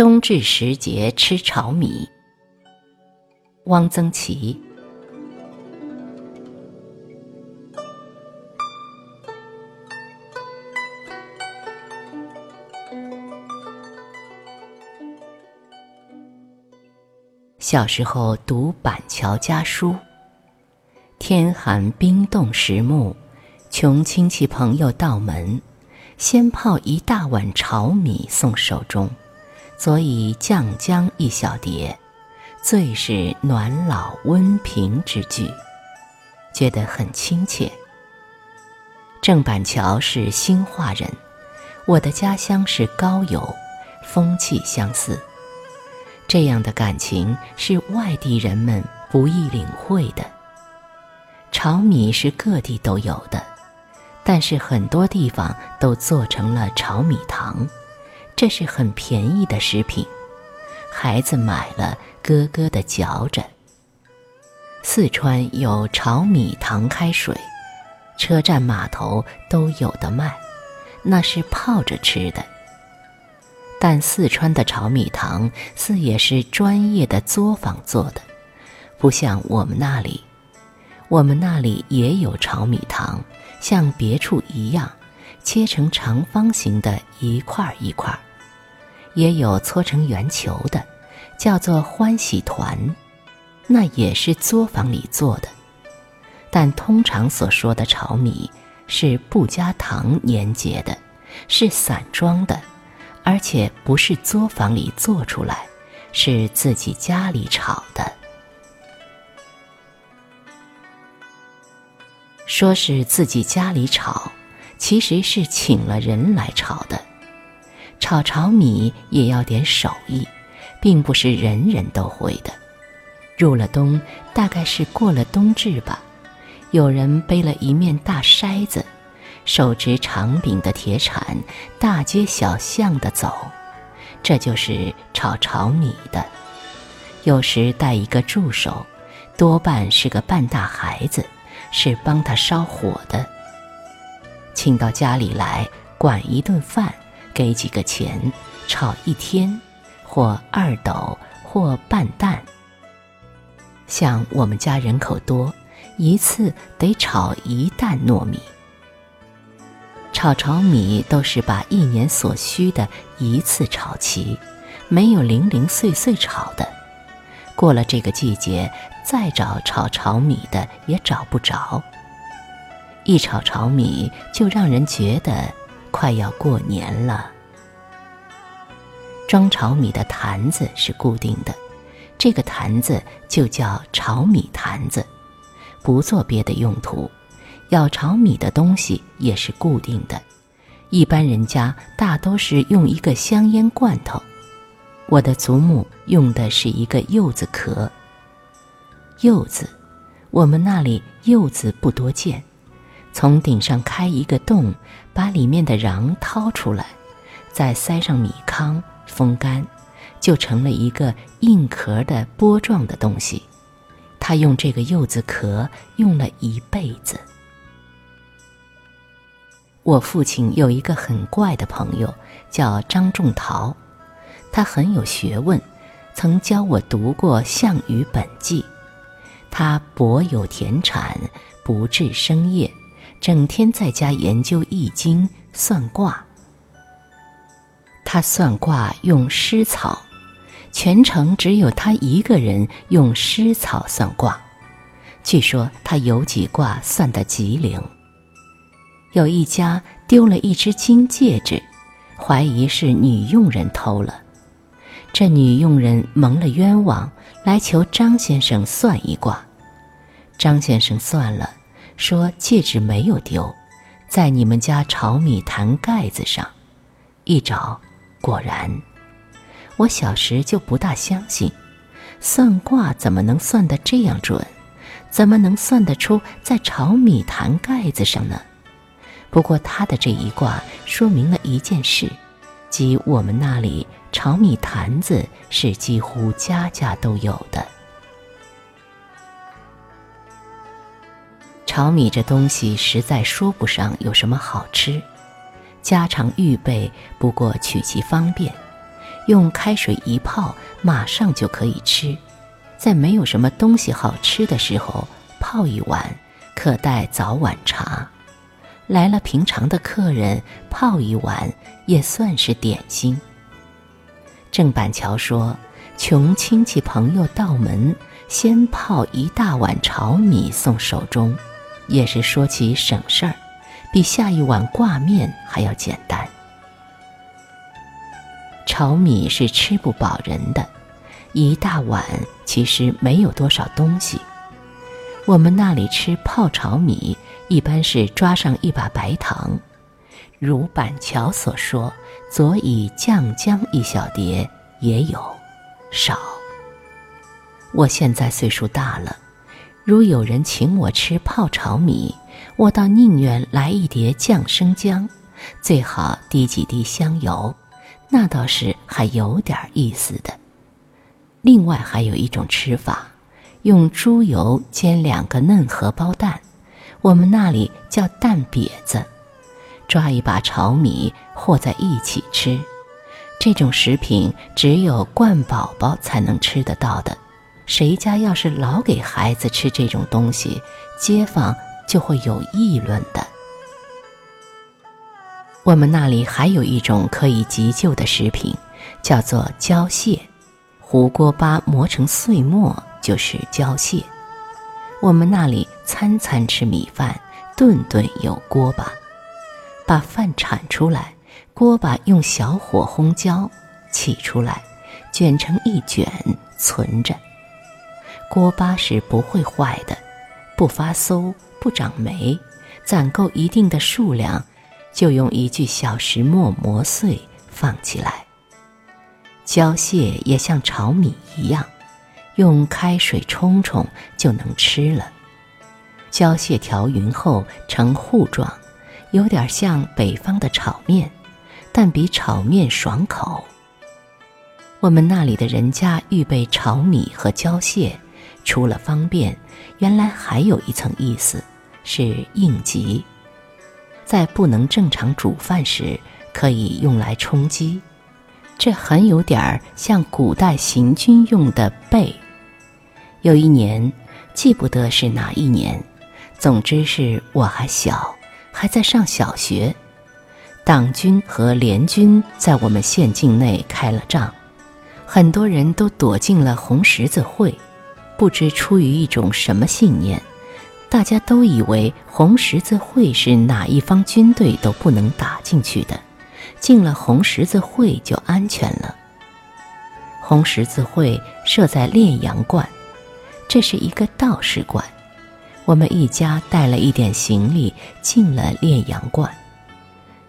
冬至时节吃炒米。汪曾祺。小时候读板桥家书，天寒冰冻时木，穷亲戚朋友到门，先泡一大碗炒米送手中，所以酱姜一小碟，最是暖老温平之句，觉得很亲切。郑板桥是兴化人，我的家乡是高邮，风气相似。这样的感情是外地人们不易领会的。炒米是各地都有的，但是很多地方都做成了炒米糖，这是很便宜的食品，孩子买了咯咯的嚼着。四川有炒米糖开水，车站码头都有的卖，那是泡着吃的。但四川的炒米糖似也是专业的作坊做的，不像我们那里。我们那里也有炒米糖，像别处一样，切成长方形的一块一块；也有搓成圆球的，叫做欢喜团，那也是作坊里做的。但通常所说的炒米是不加糖粘结的，是散装的。而且不是作坊里做出来，是自己家里炒的。说是自己家里炒，其实是请了人来炒的。炒炒米也要点手艺，并不是人人都会的。入了冬，大概是过了冬至吧，有人背了一面大筛子。手执长柄的铁铲，大街小巷的走，这就是炒炒米的。有时带一个助手，多半是个半大孩子，是帮他烧火的。请到家里来管一顿饭，给几个钱，炒一天，或二斗，或半担。像我们家人口多，一次得炒一担糯米。炒炒米都是把一年所需的一次炒齐，没有零零碎碎炒的。过了这个季节，再找炒炒米的也找不着。一炒炒米，就让人觉得快要过年了。装炒米的坛子是固定的，这个坛子就叫炒米坛子，不做别的用途。要炒米的东西也是固定的，一般人家大都是用一个香烟罐头。我的祖母用的是一个柚子壳。柚子，我们那里柚子不多见，从顶上开一个洞，把里面的瓤掏出来，再塞上米糠，风干，就成了一个硬壳的波状的东西。他用这个柚子壳用了一辈子。我父亲有一个很怪的朋友，叫张仲陶，他很有学问，曾教我读过《项羽本纪》。他博有田产，不治生业，整天在家研究易经、算卦。他算卦用湿草，全城只有他一个人用湿草算卦。据说他有几卦算得极灵。有一家丢了一只金戒指，怀疑是女佣人偷了。这女佣人蒙了冤枉，来求张先生算一卦。张先生算了，说戒指没有丢，在你们家炒米坛盖子上。一找，果然。我小时就不大相信，算卦怎么能算得这样准？怎么能算得出在炒米坛盖子上呢？不过他的这一卦说明了一件事，即我们那里炒米坛子是几乎家家都有的。炒米这东西实在说不上有什么好吃，家常预备不过取其方便，用开水一泡，马上就可以吃。在没有什么东西好吃的时候，泡一碗，可代早晚茶。来了平常的客人，泡一碗也算是点心。郑板桥说：“穷亲戚朋友到门，先泡一大碗炒米送手中，也是说起省事儿，比下一碗挂面还要简单。炒米是吃不饱人的。”一大碗其实没有多少东西。我们那里吃泡炒米，一般是抓上一把白糖，如板桥所说，佐以酱姜一小碟，也有少。我现在岁数大了，如有人请我吃泡炒米，我倒宁愿来一碟酱生姜，最好滴几滴香油，那倒是还有点意思的。另外还有一种吃法，用猪油煎两个嫩荷包蛋，我们那里叫蛋瘪子，抓一把炒米和在一起吃。这种食品只有惯宝宝才能吃得到的，谁家要是老给孩子吃这种东西，街坊就会有议论的。我们那里还有一种可以急救的食品，叫做胶蟹。胡锅巴磨成碎末就是胶蟹。我们那里餐餐吃米饭，顿顿有锅巴。把饭铲出来，锅巴用小火烘焦，起出来，卷成一卷存着。锅巴是不会坏的，不发馊，不长霉。攒够一定的数量，就用一具小石磨磨碎，放起来。胶蟹也像炒米一样，用开水冲冲就能吃了。胶蟹调匀后呈糊状，有点像北方的炒面，但比炒面爽口。我们那里的人家预备炒米和胶蟹，除了方便，原来还有一层意思，是应急，在不能正常煮饭时，可以用来充饥。这很有点儿像古代行军用的备。有一年，记不得是哪一年，总之是我还小，还在上小学。党军和联军在我们县境内开了仗，很多人都躲进了红十字会。不知出于一种什么信念，大家都以为红十字会是哪一方军队都不能打进去的。进了红十字会就安全了。红十字会设在炼阳观，这是一个道士观。我们一家带了一点行李进了炼阳观，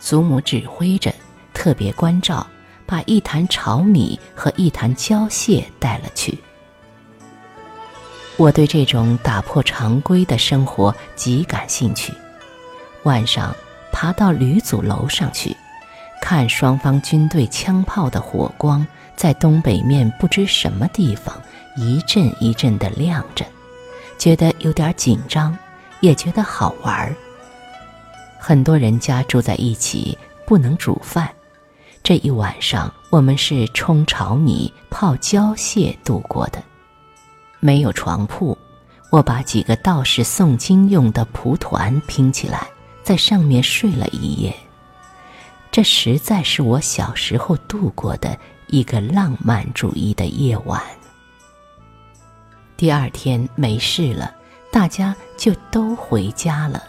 祖母指挥着，特别关照，把一坛炒米和一坛胶蟹带了去。我对这种打破常规的生活极感兴趣。晚上爬到吕祖楼上去。看双方军队枪炮的火光在东北面不知什么地方一阵一阵的亮着，觉得有点紧张，也觉得好玩儿。很多人家住在一起，不能煮饭，这一晚上我们是冲炒米、泡胶蟹度过的。没有床铺，我把几个道士诵经用的蒲团拼起来，在上面睡了一夜。这实在是我小时候度过的一个浪漫主义的夜晚。第二天没事了，大家就都回家了。